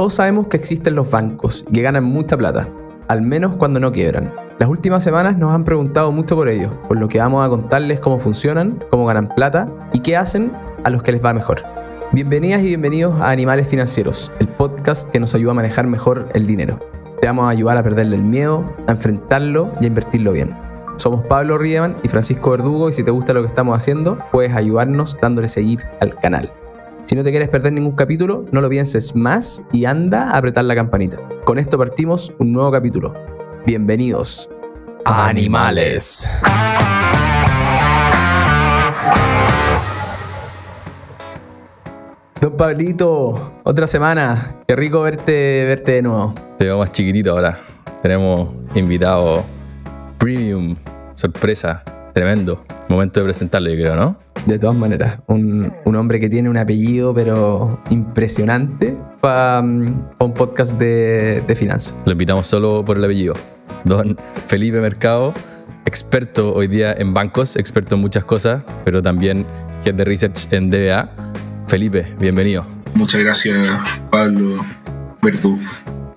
Todos sabemos que existen los bancos y que ganan mucha plata, al menos cuando no quiebran. Las últimas semanas nos han preguntado mucho por ellos, por lo que vamos a contarles cómo funcionan, cómo ganan plata y qué hacen a los que les va mejor. Bienvenidas y bienvenidos a Animales Financieros, el podcast que nos ayuda a manejar mejor el dinero. Te vamos a ayudar a perderle el miedo, a enfrentarlo y a invertirlo bien. Somos Pablo Riemann y Francisco Verdugo y si te gusta lo que estamos haciendo, puedes ayudarnos dándole seguir al canal. Si no te quieres perder ningún capítulo, no lo pienses más y anda a apretar la campanita. Con esto partimos un nuevo capítulo. Bienvenidos a Animales. Don Pablito, otra semana. Qué rico verte, verte de nuevo. Te veo más chiquitito ahora. Tenemos invitado premium, sorpresa, tremendo. Momento de presentarle, yo creo, ¿no? De todas maneras, un, un hombre que tiene un apellido, pero impresionante para un podcast de, de finanzas. Lo invitamos solo por el apellido. Don Felipe Mercado, experto hoy día en bancos, experto en muchas cosas, pero también head de research en DBA. Felipe, bienvenido. Muchas gracias, Pablo Verdú.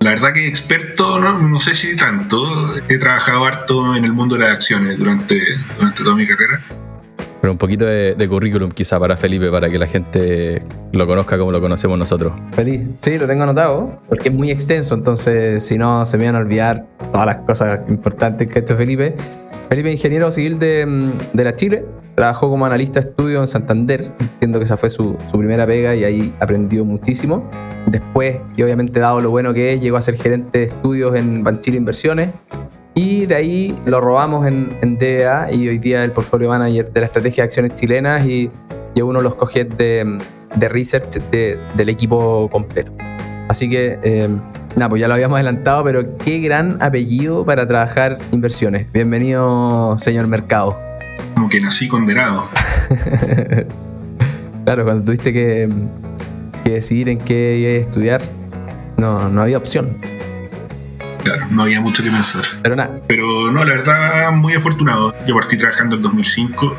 La verdad que experto, no, no, sé si tanto. He trabajado harto en el mundo de las acciones durante, durante toda mi carrera. Pero un poquito de, de, currículum quizá para Felipe, para que la gente lo conozca como lo conocemos nosotros. Feliz. Sí, lo tengo anotado, porque es muy extenso, entonces si no se me van a olvidar todas las cosas importantes que ha hecho Felipe. Felipe, ingeniero civil de, de la Chile, trabajó como analista de estudio en Santander, entiendo que esa fue su, su, primera pega y ahí aprendió muchísimo. Después, y obviamente dado lo bueno que es, llegó a ser gerente de estudios en Banchile Inversiones y de ahí lo robamos en, en DEA y hoy día el portfolio manager de la estrategia de acciones chilenas y, y uno de los coges de, de research de, del equipo completo. Así que, eh, nada, pues ya lo habíamos adelantado, pero qué gran apellido para trabajar inversiones. Bienvenido, señor Mercado. Como que nací condenado. claro, cuando tuviste que, que decidir en qué estudiar, no, no había opción. Claro, no había mucho que pensar. Pero nada. Pero no, la verdad, muy afortunado. Yo partí trabajando en 2005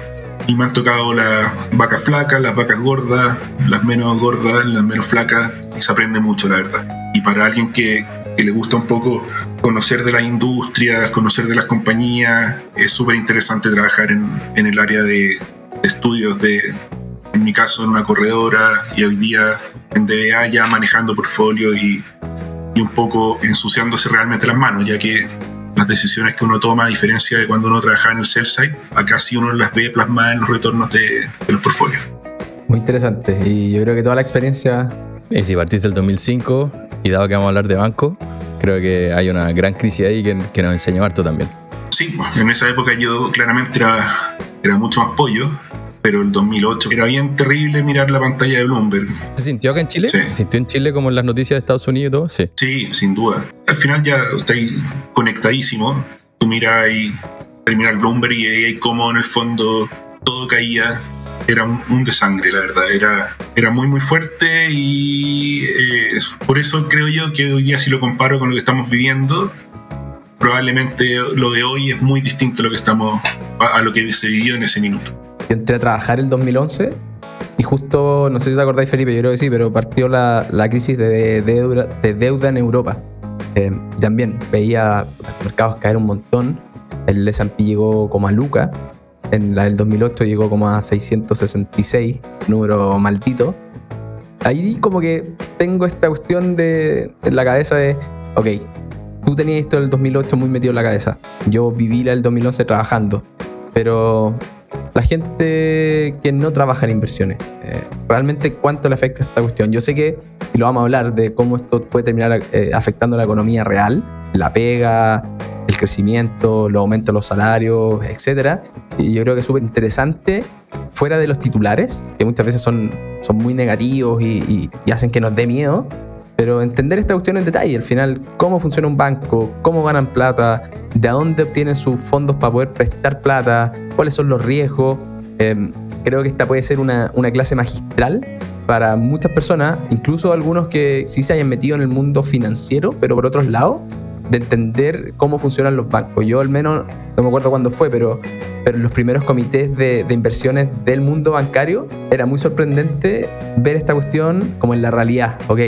y me han tocado las vacas flacas, las vacas gordas, las menos gordas, las menos flacas. Y se aprende mucho, la verdad. Y para alguien que, que le gusta un poco conocer de las industrias, conocer de las compañías, es súper interesante trabajar en, en, el área de, de estudios de, en mi caso, en una corredora y hoy día en DBA ya manejando portfolio y, y un poco ensuciándose realmente las manos, ya que las decisiones que uno toma, a diferencia de cuando uno trabaja en el sell side, acá sí uno las ve plasmadas en los retornos de, de los portfolios. Muy interesante y yo creo que toda la experiencia... Y si partiste del 2005 y dado que vamos a hablar de banco, creo que hay una gran crisis ahí que, que nos enseñó harto también. Sí, en esa época yo claramente era, era mucho más pollo, pero el 2008 era bien terrible mirar la pantalla de Bloomberg. ¿Se sintió acá en Chile? Sí. ¿Se sintió en Chile como en las noticias de Estados Unidos y todo? Sí. Sí, sin duda. Al final ya estáis conectadísimo. Tú miras y terminar Bloomberg y ahí como en el fondo todo caía. Era un, un de sangre, la verdad. Era, era muy, muy fuerte y eh, por eso creo yo que hoy día si lo comparo con lo que estamos viviendo, probablemente lo de hoy es muy distinto a lo que, estamos, a, a lo que se vivió en ese minuto. Yo entré a trabajar el 2011 y justo, no sé si te acordáis Felipe, yo creo que sí, pero partió la, la crisis de, de, deuda, de, en Europa. Eh, también veía los mercados caer un montón. El S&P llegó como a Luca. En la del 2008 llegó como a 666, número maldito. Ahí como que tengo esta cuestión de, en la cabeza de, ok, tú tenías esto del 2008 muy metido en la cabeza. Yo viví la del 2011 trabajando. Pero la gente que no trabaja en inversiones, eh, realmente cuánto le afecta esta cuestión. Yo sé que, y lo vamos a hablar, de cómo esto puede terminar eh, afectando la economía real, la pega, el crecimiento, los aumentos de los salarios, etc. Y yo creo que es súper interesante, fuera de los titulares, que muchas veces son, son muy negativos y, y, y hacen que nos dé miedo, pero entender esta cuestión en detalle, al final, cómo funciona un banco, cómo ganan plata, de dónde obtienen sus fondos para poder prestar plata, cuáles son los riesgos. Eh, creo que esta puede ser una, una, clase magistral para muchas personas, incluso algunos que sí se hayan metido en el mundo financiero, pero por otros lados, de entender cómo funcionan los bancos. Yo al menos, no me acuerdo cuándo fue, pero, pero los primeros comités de, de inversiones del mundo bancario era muy sorprendente ver esta cuestión como en la realidad. Ok,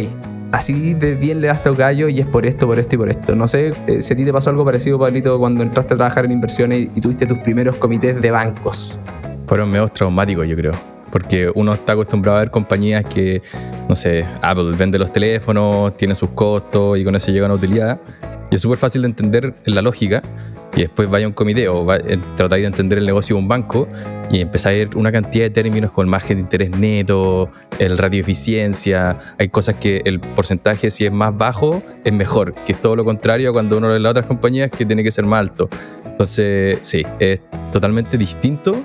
así de bien le das a gallo y es por esto, por esto y por esto. No sé eh, si a ti te pasó algo parecido, Pablito, cuando entraste a trabajar en inversiones y tuviste tus primeros comités de bancos. Fueron medio traumáticos, yo creo. Porque uno está acostumbrado a ver compañías que, no sé, Apple vende los teléfonos, tiene sus costos y con eso llega una utilidad. Y es súper fácil de entender la lógica. Y después vaya a un comité o eh, tratáis de entender el negocio de un banco y empezáis a ver una cantidad de términos como el margen de interés neto, el radio eficiencia. Hay cosas que el porcentaje, si es más bajo, es mejor, que es todo lo contrario cuando uno ve las otras compañías que tiene que ser más alto. Entonces, sí, es totalmente distinto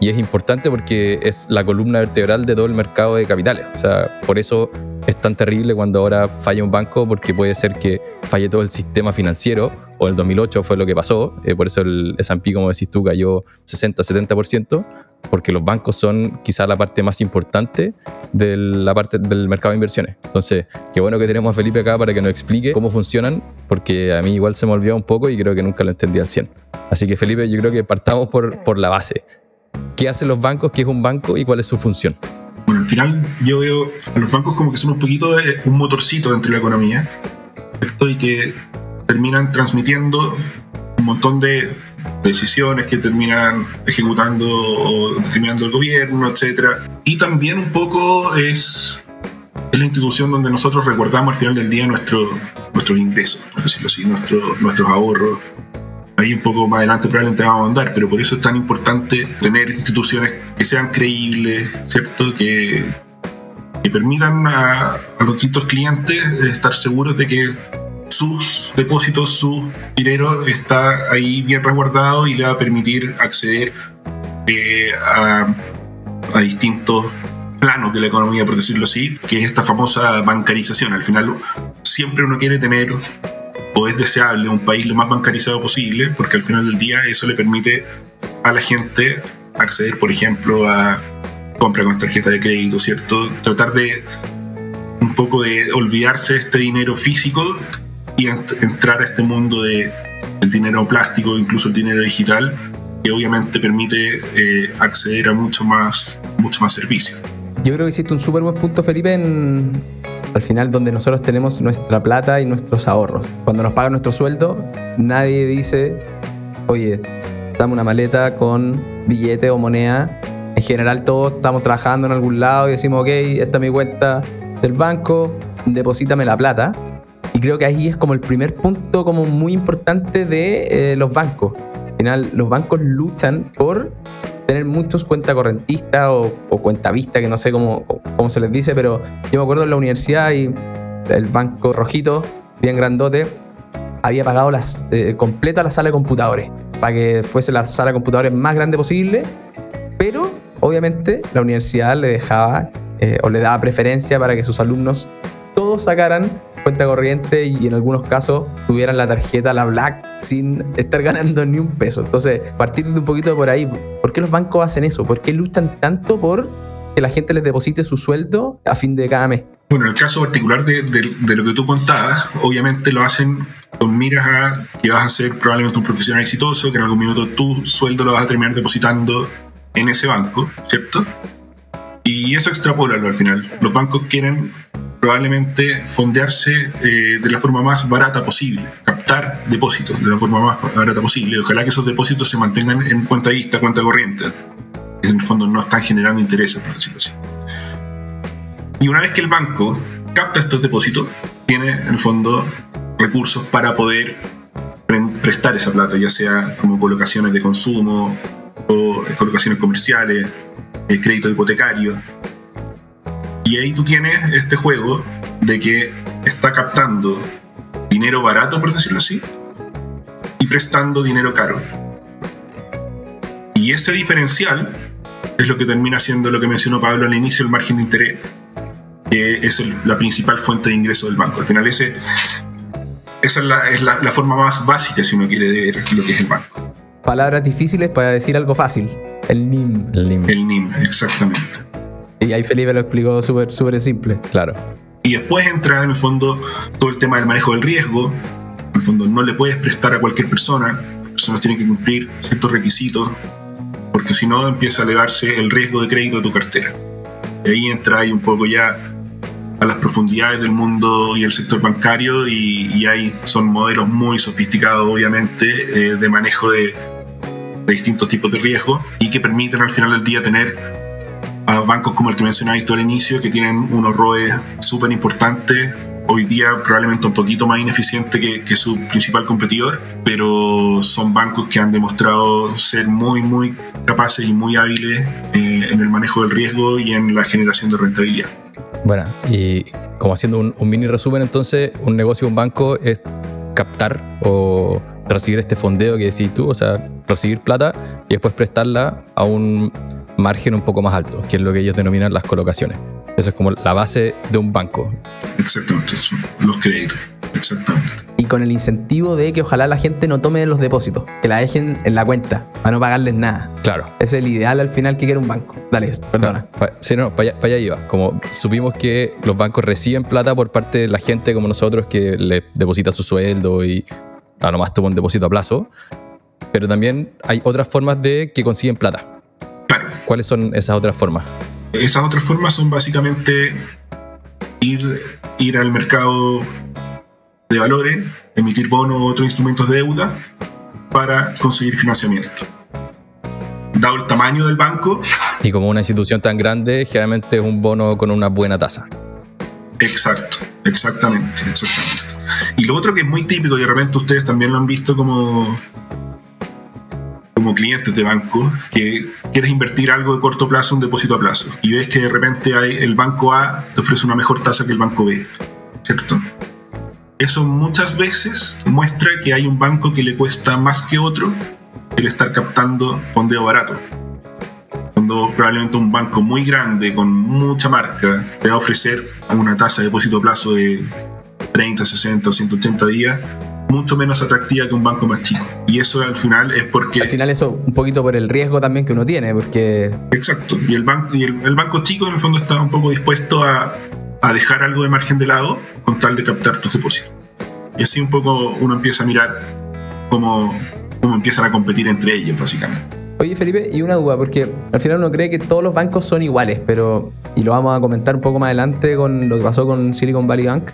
y es importante porque es la columna vertebral de todo el mercado de capitales. O sea, por eso es tan terrible cuando ahora falla un banco porque puede ser que falle todo el sistema financiero o el 2008 fue lo que pasó. Eh, por eso el S&P, como decís tú, cayó 60-70% porque los bancos son quizá la parte más importante de la parte del mercado de inversiones. Entonces, qué bueno que tenemos a Felipe acá para que nos explique cómo funcionan porque a mí igual se me olvidó un poco y creo que nunca lo entendí al 100. Así que Felipe, yo creo que partamos por, por la base qué hacen los bancos, qué es un banco y cuál es su función. Bueno, al final yo veo a los bancos como que son un poquito un motorcito dentro de la economía y que terminan transmitiendo un montón de decisiones que terminan ejecutando o determinando el gobierno, etc. Y también un poco es, la institución donde nosotros recordamos al final del día nuestro, nuestros ingresos, por decirlo así, nuestro, nuestros ahorros, Ahí un poco más adelante probablemente vamos a andar, pero por eso es tan importante tener instituciones que sean creíbles, ¿cierto? Que, que permitan a, los distintos clientes estar seguros de que sus depósitos, su dinero está ahí bien resguardado y le va a permitir acceder eh, a, a distintos planos de la economía, por decirlo así, que es esta famosa bancarización. Al final siempre uno quiere tener es deseable un país lo más bancarizado posible, porque al final del día eso le permite a la gente acceder, por ejemplo, a compra con tarjeta de crédito, ¿cierto? Tratar de un poco de olvidarse de este dinero físico y entrar a este mundo de, del dinero plástico, incluso el dinero digital, que obviamente permite eh, acceder a mucho más, mucho más servicios. Yo creo que hiciste un súper buen punto, Felipe, en, al final donde nosotros tenemos nuestra plata y nuestros ahorros. Cuando nos pagan nuestro sueldo, nadie dice, oye, dame una maleta con billete o moneda. En general todos estamos trabajando en algún lado y decimos, ok, esta es mi cuenta del banco, deposítame la plata. Y creo que ahí es como el primer punto como muy importante de eh, los bancos. Al final los bancos luchan por tener muchos cuentacorrentistas o, o cuentavistas, que no sé cómo, cómo se les dice, pero yo me acuerdo en la universidad y el banco rojito, bien grandote, había pagado las, eh, completa la sala de computadores para que fuese la sala de computadores más grande posible, pero obviamente la universidad le dejaba eh, o le daba preferencia para que sus alumnos todos sacaran cuenta corriente y en algunos casos tuvieran la tarjeta, la Black, sin estar ganando ni un peso. Entonces, partir de un poquito por ahí, ¿por qué los bancos hacen eso? ¿Por qué luchan tanto por que la gente les deposite su sueldo a fin de cada mes? Bueno, en el caso particular de, lo que tú contabas, obviamente lo hacen con miras a que vas a ser probablemente un profesional exitoso, que en algún minuto tu sueldo lo vas a terminar depositando en ese banco, ¿cierto? Y eso extrapolarlo al final. Los bancos quieren probablemente fondearse eh, de la forma más barata posible, captar depósitos de la forma más barata posible. Ojalá que esos depósitos se mantengan en cuenta vista, cuenta corriente. En el fondo no están generando intereses, por decirlo así. Y una vez que el banco capta estos depósitos, tiene en el fondo recursos para poder prestar esa plata, ya sea como colocaciones de consumo o colocaciones comerciales, eh, crédito hipotecario, y ahí tú tienes este juego de que está captando dinero barato, por decirlo así, y prestando dinero caro. Y ese diferencial es lo que termina siendo lo que mencionó Pablo al inicio, el margen de interés, que es la principal fuente de ingreso del banco. Al final ese, esa es, la, la, forma más básica, si uno quiere ver lo que es el banco. Palabras difíciles para decir algo fácil. El NIM. El NIM. El NIM, exactamente. Y ahí Felipe lo explicó súper súper simple. Claro. Y después entra en el fondo todo el tema del manejo del riesgo. En el fondo no le puedes prestar a cualquier persona. Las personas tienen que cumplir ciertos requisitos porque si no empieza a elevarse el riesgo de crédito de tu cartera. Y ahí entra ahí un poco ya a las profundidades del mundo y el sector bancario y, hay, son modelos muy sofisticados, obviamente, eh, de manejo de, de, distintos tipos de riesgo y que permiten al final del día tener a bancos como el que mencionabas tú al inicio, que tienen unos ROE súper importantes, hoy día probablemente un poquito más ineficiente que, su principal competidor, pero son bancos que han demostrado ser muy, muy capaces y muy hábiles eh, en el manejo del riesgo y en la generación de rentabilidad. Bueno, y como haciendo un, mini resumen, entonces, un negocio un banco es captar o recibir este fondeo que decís tú, o sea, recibir plata y después prestarla a un margen un poco más alto, que es lo que ellos denominan las colocaciones. Eso es como la base de un banco. Exactamente, los créditos. Exactamente. Y con el incentivo de que ojalá la gente no tome los depósitos, que la dejen en la cuenta, para no pagarles nada. Claro. Es el ideal al final que quiere un banco. Dale, perdona. sí, no, para allá, iba. Como supimos que los bancos reciben plata por parte de la gente como nosotros que le deposita su sueldo y a lo más toma un depósito a plazo. Pero también hay otras formas de que consiguen plata. Claro. ¿Cuáles son esas otras formas? Esas otras formas son básicamente ir, ir al mercado de valores, emitir bonos u otros instrumentos de deuda para conseguir financiamiento. Dado el tamaño del banco. Y como una institución tan grande, generalmente es un bono con una buena tasa. Exacto, exactamente, exactamente. Y lo otro que es muy típico, y de repente ustedes también lo han visto como, como clientes de banco, que quieres invertir algo de corto plazo, un depósito a plazo, y ves que de repente el banco A te ofrece una mejor tasa que el banco B, ¿cierto? Eso muchas veces muestra que hay un banco que le cuesta más que otro el estar captando fondeo barato. Cuando probablemente un banco muy grande, con mucha marca, te va a ofrecer una tasa de depósito a plazo de 30, 60 o 180 días, mucho menos atractiva que un banco más chico. Y eso al final es porque... Al final eso un poquito por el riesgo también que uno tiene, porque... Exacto. Y el, banco, y el, banco chico en el fondo está un poco dispuesto a, a dejar algo de margen de lado con tal de captar tus depósitos. Y así un poco uno empieza a mirar cómo, cómo empiezan a competir entre ellos, básicamente. Oye Felipe, y una duda, porque al final uno cree que todos los bancos son iguales, pero, y lo vamos a comentar un poco más adelante con lo que pasó con Silicon Valley Bank,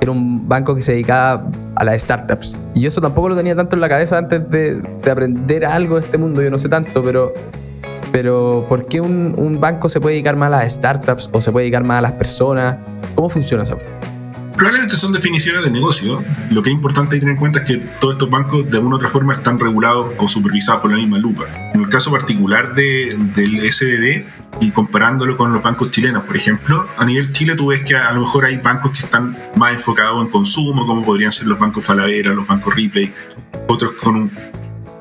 era un banco que se dedicaba a las startups. Y yo eso tampoco lo tenía tanto en la cabeza antes de, aprender algo de este mundo, yo no sé tanto, pero, pero ¿por qué un, un, banco se puede dedicar más a las startups o se puede dedicar más a las personas? ¿Cómo funciona eso? Probablemente son definiciones de negocio. Lo que es importante tener en cuenta es que todos estos bancos de una u otra forma están regulados o supervisados por la misma lupa. En el caso particular de, del SBB y comparándolo con los bancos chilenos, por ejemplo, a nivel Chile tú ves que a lo mejor hay bancos que están más enfocados en consumo, como podrían ser los bancos Falavera, los bancos Ripley, otros con un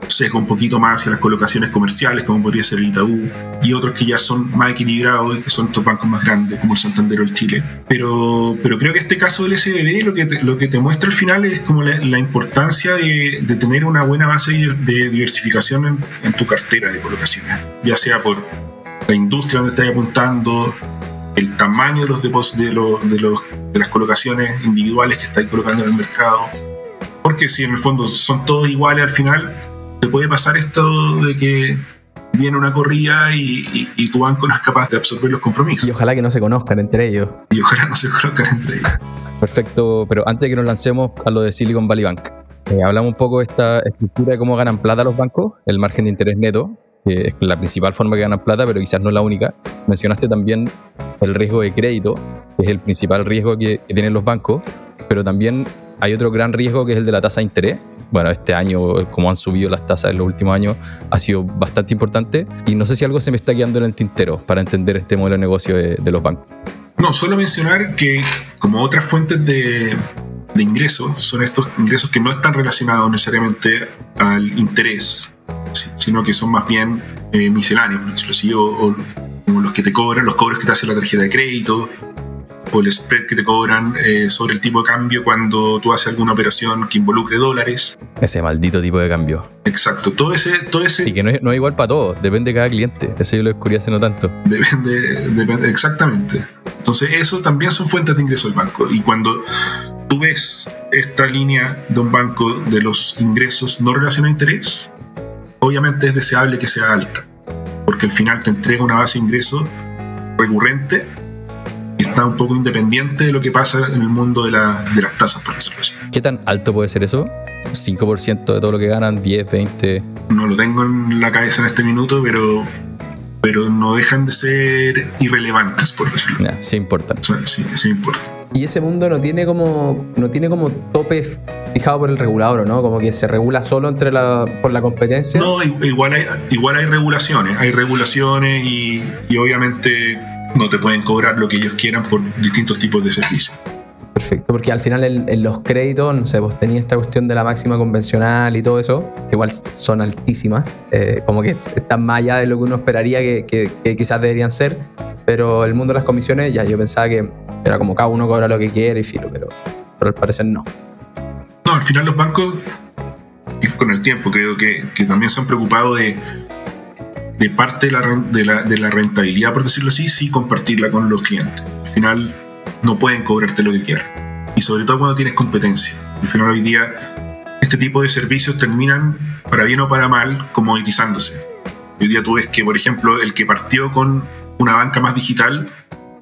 sesgo un poquito más hacia las colocaciones comerciales, como podría ser el Itaú, y otros que ya son más equilibrados y que son estos bancos más grandes, como el Santander o el Chile. Pero, pero creo que este caso del SBB lo que te, lo que te muestra al final es como la, importancia de, tener una buena base de diversificación en, en tu cartera de colocaciones, ya sea por la industria donde estás apuntando, el tamaño de los depósitos, de, los, de las colocaciones individuales que estáis colocando en el mercado. Porque si en el fondo son todos iguales al final, te puede pasar esto de que viene una corrida y, y, tu banco no es capaz de absorber los compromisos. Y ojalá que no se conozcan entre ellos. Y ojalá no se conozcan entre ellos. Perfecto, pero antes de que nos lancemos a lo de Silicon Valley Bank, eh, hablamos un poco de esta estructura de cómo ganan plata los bancos, el margen de interés neto, que es la principal forma que ganan plata, pero quizás no la única. Mencionaste también el riesgo de crédito, que es el principal riesgo que tienen los bancos, pero también hay otro gran riesgo que es el de la tasa de interés, bueno, este año, como han subido las tasas en los últimos años, ha sido bastante importante. Y no sé si algo se me está quedando en el tintero para entender este modelo de negocio de, los bancos. No, solo mencionar que como otras fuentes de, ingresos, son estos ingresos que no están relacionados necesariamente al interés, sino que son más bien eh, misceláneos, por decirlo así, o, como los que te cobran, los cobros que te hace la tarjeta de crédito, o el spread que te cobran eh, sobre el tipo de cambio cuando tú haces alguna operación que involucre dólares. Ese maldito tipo de cambio. Exacto, todo ese... Todo ese y que no es, no es igual para todos, depende de cada cliente. Eso yo lo descubrí hace no tanto. Depende, depende, exactamente. Entonces eso también son fuentes de ingreso del banco. Y cuando tú ves esta línea de un banco de los ingresos no relacionados a interés, obviamente es deseable que sea alta, porque al final te entrega una base de ingresos recurrente está un poco independiente de lo que pasa en el mundo de, la- de las tasas, por así. ¿Qué tan alto puede ser eso? ¿5% de todo lo que ganan? ¿10, 20? No lo tengo en la cabeza en este minuto, pero, pero no dejan de ser irrelevantes, por decirlo. Nah, sí importan. O sea, sí, sí importa. Y ese mundo no tiene como no tiene como tope fijado por el regulador, ¿o ¿no? Como que se regula solo entre la, por la competencia. No, igual hay, igual hay regulaciones, hay regulaciones y, y obviamente no te pueden cobrar lo que ellos quieran por distintos tipos de servicios. Perfecto, porque al final en, en los créditos, no sé, pues tenía esta cuestión de la máxima convencional y todo eso, igual son altísimas, eh, como que están más allá de lo que uno esperaría que, que- que quizás deberían ser, pero el mundo de las comisiones, ya yo pensaba que era como cada uno cobra lo que quiere y filo, pero, pero al parecer no. No, al final los bancos, con el tiempo, creo que, que también se han preocupado de, de parte de la, de, la, de la rentabilidad, por decirlo así, sí compartirla con los clientes. Al final no pueden cobrarte lo que quieran. Y sobre todo cuando tienes competencia. Al final hoy día este tipo de servicios terminan, para bien o para mal, comoditizándose. Hoy día tú ves que, por ejemplo, el que partió con una banca más digital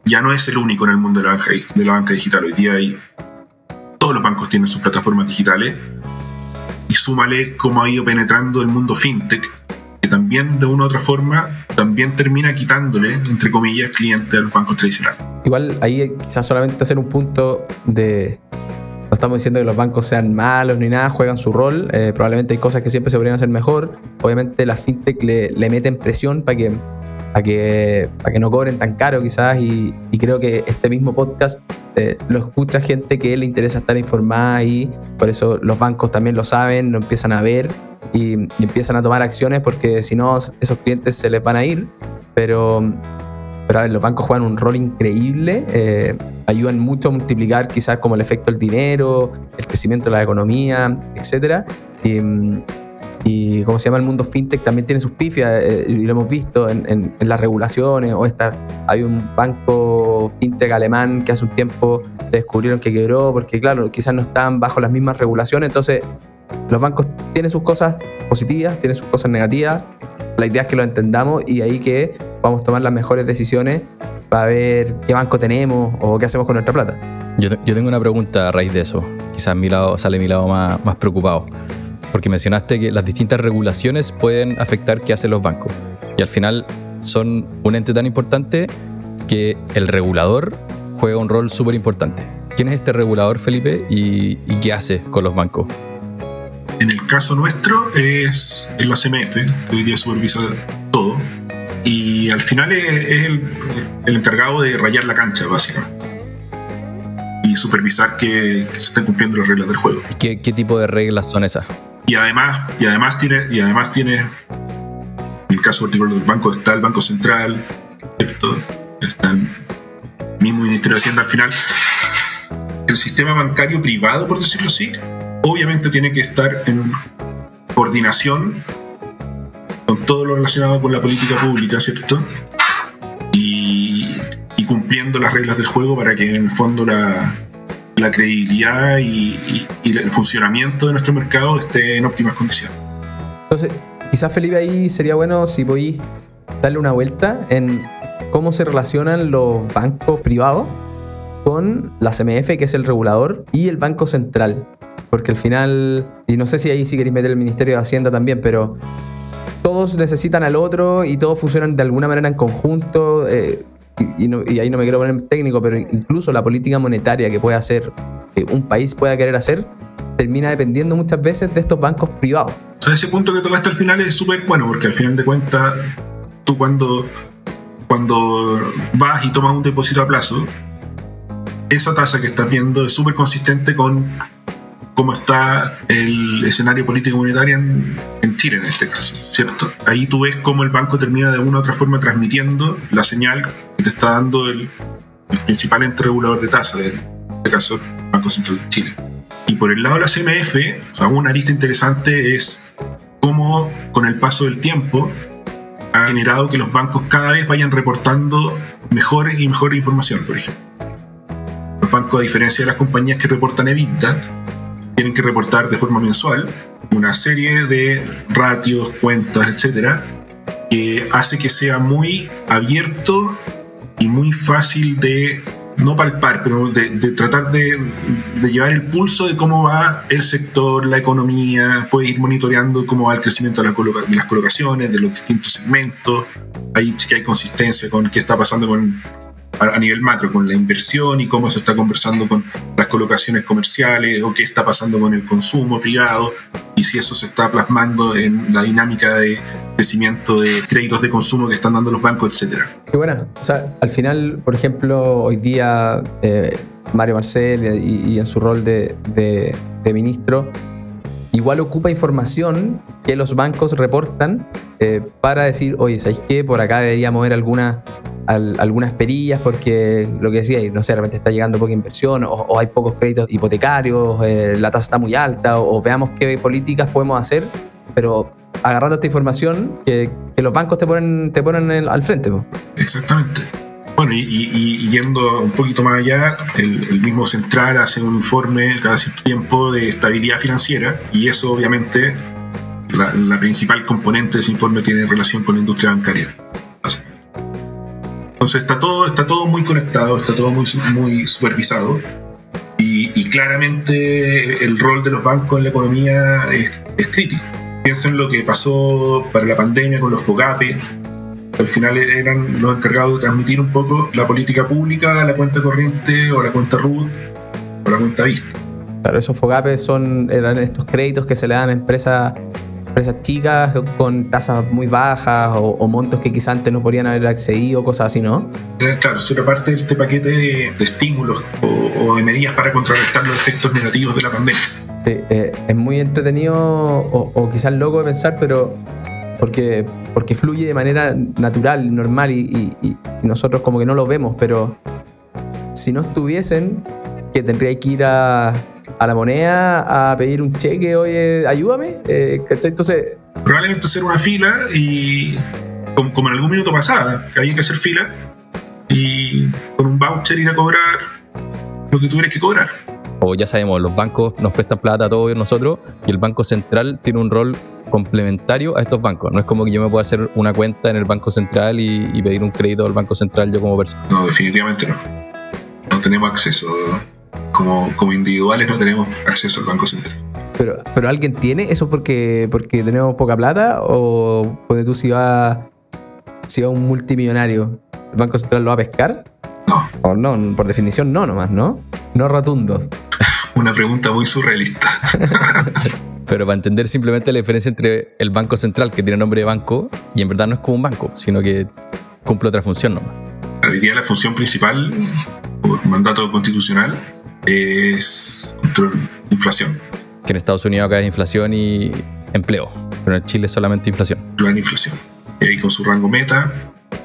ya no es el único en el mundo de la banca, de la banca digital. Hoy día hay todos los bancos tienen sus plataformas digitales y súmale cómo ha ido penetrando el mundo fintech, que también de una u otra forma también termina quitándole, entre comillas, clientes a los bancos tradicionales. Igual ahí quizás solamente hacer un punto de... No estamos diciendo que los bancos sean malos ni nada, juegan su rol. eh, probablemente hay cosas que siempre se podrían hacer mejor. Obviamente las fintech le, le meten presión para que, para que, para que no cobren tan caro quizás. Y, y creo que este mismo podcast eh, lo escucha gente que le interesa estar informada y por eso los bancos también lo saben, lo empiezan a ver y, y empiezan a tomar acciones porque si no esos clientes se les van a ir. Pero pero a ver, los bancos juegan un rol increíble, eh, ayudan mucho a multiplicar quizás como el efecto del dinero, el crecimiento de la economía, etc. Y, y como se llama el mundo fintech también tiene sus pifias eh, y lo hemos visto en, las regulaciones o esta, hay un banco fintech alemán que hace un tiempo descubrieron que quebró porque claro, quizás no están bajo las mismas regulaciones, entonces los bancos tienen sus cosas positivas, tienen sus cosas negativas. La idea es que lo entendamos y ahí que vamos a tomar las mejores decisiones para ver qué banco tenemos o qué hacemos con nuestra plata. Yo, yo tengo una pregunta a raíz de eso. Quizás mi lado, sale mi lado más preocupado. Porque mencionaste que las distintas regulaciones pueden afectar qué hacen los bancos. Y al final son un ente tan importante que el regulador juega un rol súper importante. ¿Quién es este regulador, Felipe? ¿Y, y qué hace con los bancos? En el caso nuestro es la CMF, que hoy día supervisa todo, y al final es, es el, el encargado de rayar la cancha, básicamente, y supervisar que, que se estén cumpliendo las reglas del juego. ¿Qué, qué tipo de reglas son esas? Y además, y además tiene, y además tiene, en el caso particular del banco está el Banco Central, ¿cierto? está el mismo Ministerio de Hacienda al final. El sistema bancario privado, por decirlo así, obviamente tiene que estar en coordinación con todo lo relacionado con la política pública, ¿cierto? Y, y cumpliendo las reglas del juego para que en el fondo la, la credibilidad y, el funcionamiento de nuestro mercado esté en óptimas condiciones. Entonces, quizás Felipe ahí sería bueno si podéis darle una vuelta en cómo se relacionan los bancos privados con la CMF, que es el regulador, y el Banco Central. Porque al final, y no sé si ahí sí queréis meter el Ministerio de Hacienda también, pero todos necesitan al otro y todos funcionan de alguna manera en conjunto. eh, y, ahí no me quiero poner técnico, pero incluso la política monetaria que puede hacer, que un país pueda querer hacer, termina dependiendo muchas veces de estos bancos privados. Sea, ese punto que tocaste al final es súper bueno, porque al final de cuentas, tú cuando, cuando vas y tomas un depósito a plazo, esa tasa que estás viendo es súper consistente con cómo está el escenario político monetario en, en Chile en este caso, ¿cierto? Ahí tú ves cómo el banco termina de una u otra forma transmitiendo la señal que te está dando el, principal ente regulador de tasa, en este caso el Banco Central de Chile. Y por el lado de la CMF, o una arista interesante es cómo con el paso del tiempo ha generado que los bancos cada vez vayan reportando mejor y mejor información, por ejemplo. Los bancos, a diferencia de las compañías que reportan EBITDA, tienen que reportar de forma mensual una serie de ratios, cuentas, etcétera, que hace que sea muy abierto y muy fácil de no palpar, pero de, tratar de, llevar el pulso de cómo va el sector, la economía, puede ir monitoreando cómo va el crecimiento de, las colocaciones, de los distintos segmentos. Ahí que hay consistencia con qué está pasando con, a nivel macro, con la inversión y cómo se está conversando con las colocaciones comerciales o qué está pasando con el consumo privado y si eso se está plasmando en la dinámica de crecimiento de créditos de consumo que están dando los bancos, etcétera. Qué buena. O sea, al final, por ejemplo, hoy día eh, Mario Marcel y, en su rol de, ministro, igual ocupa información que los bancos reportan eh, para decir, oye, ¿sabéis qué? Por acá debería mover alguna algunas perillas porque lo que decía, no sé, de repente está llegando poca inversión o, hay pocos créditos hipotecarios, eh, la tasa está muy alta o, veamos qué políticas podemos hacer, pero agarrando esta información que, los bancos te ponen, te ponen al frente. Exactamente. Bueno, y, yendo un poquito más allá, el, mismo Central hace un informe cada cierto tiempo de estabilidad financiera y eso obviamente la, la principal componente de ese informe tiene relación con la industria bancaria. Entonces está todo, está todo muy conectado, está todo muy, supervisado y, claramente el rol de los bancos en la economía es, crítico. Piensen lo que pasó para la pandemia con los FOGAPE, al final eran los encargados de transmitir un poco la política pública, la cuenta corriente o la cuenta RUT o la cuenta Vista. Claro, esos FOGAPE son, eran estos créditos que se le dan a empresas empresas chicas con tasas muy bajas o, montos que quizás antes no podrían haber accedido, cosas así, ¿no? Claro, eso era parte de este paquete de, estímulos o, de medidas para contrarrestar los efectos negativos de la pandemia. Sí, eh, es muy entretenido o, quizás loco de pensar, pero porque, porque fluye de manera natural, normal y, y nosotros como que no lo vemos, pero si no estuviesen, que tendría que ir a a la moneda a pedir un cheque, oye, ayúdame. Eh, Entonces. Probablemente hacer una fila y. Como, en algún minuto pasaba, que había que hacer fila y con un voucher ir a cobrar lo que tuvieras que cobrar. O ya sabemos, los bancos nos prestan plata a todos nosotros y el Banco Central tiene un rol complementario a estos bancos. No es como que yo me pueda hacer una cuenta en el Banco Central y, y pedir un crédito al Banco Central yo como persona. No, definitivamente no. No tenemos acceso como, como individuales no tenemos acceso al Banco Central. Pero, pero ¿alguien tiene eso porque, porque tenemos poca plata? ¿O puede tú si va, si va un multimillonario, el Banco Central lo va a pescar? No. O no, por definición no nomás, ¿no? No rotundo. Una pregunta muy surrealista. Pero para entender simplemente la diferencia entre el Banco Central, que tiene nombre de banco, y en verdad no es como un banco, sino que cumple otra función nomás. Hoy día la función principal, por mandato constitucional, es control inflación. Que en Estados Unidos acá es inflación y empleo, pero en Chile es solamente inflación. Plan inflación. Y con su rango meta,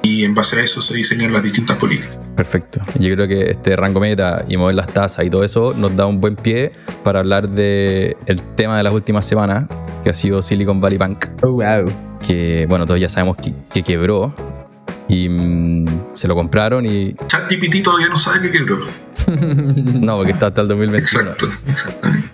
y en base a eso se diseñan las distintas políticas. Perfecto. Yo creo que este rango meta y mover las tasas y todo eso nos da un buen pie para hablar de el tema de las últimas semanas, que ha sido Silicon Valley Bank. Oh, wow. Que, bueno, todos ya sabemos que, que quebró y mm, se lo compraron y... ChatGPT todavía no sabe que quebró. no, porque está hasta el 2021. Exacto, exactamente.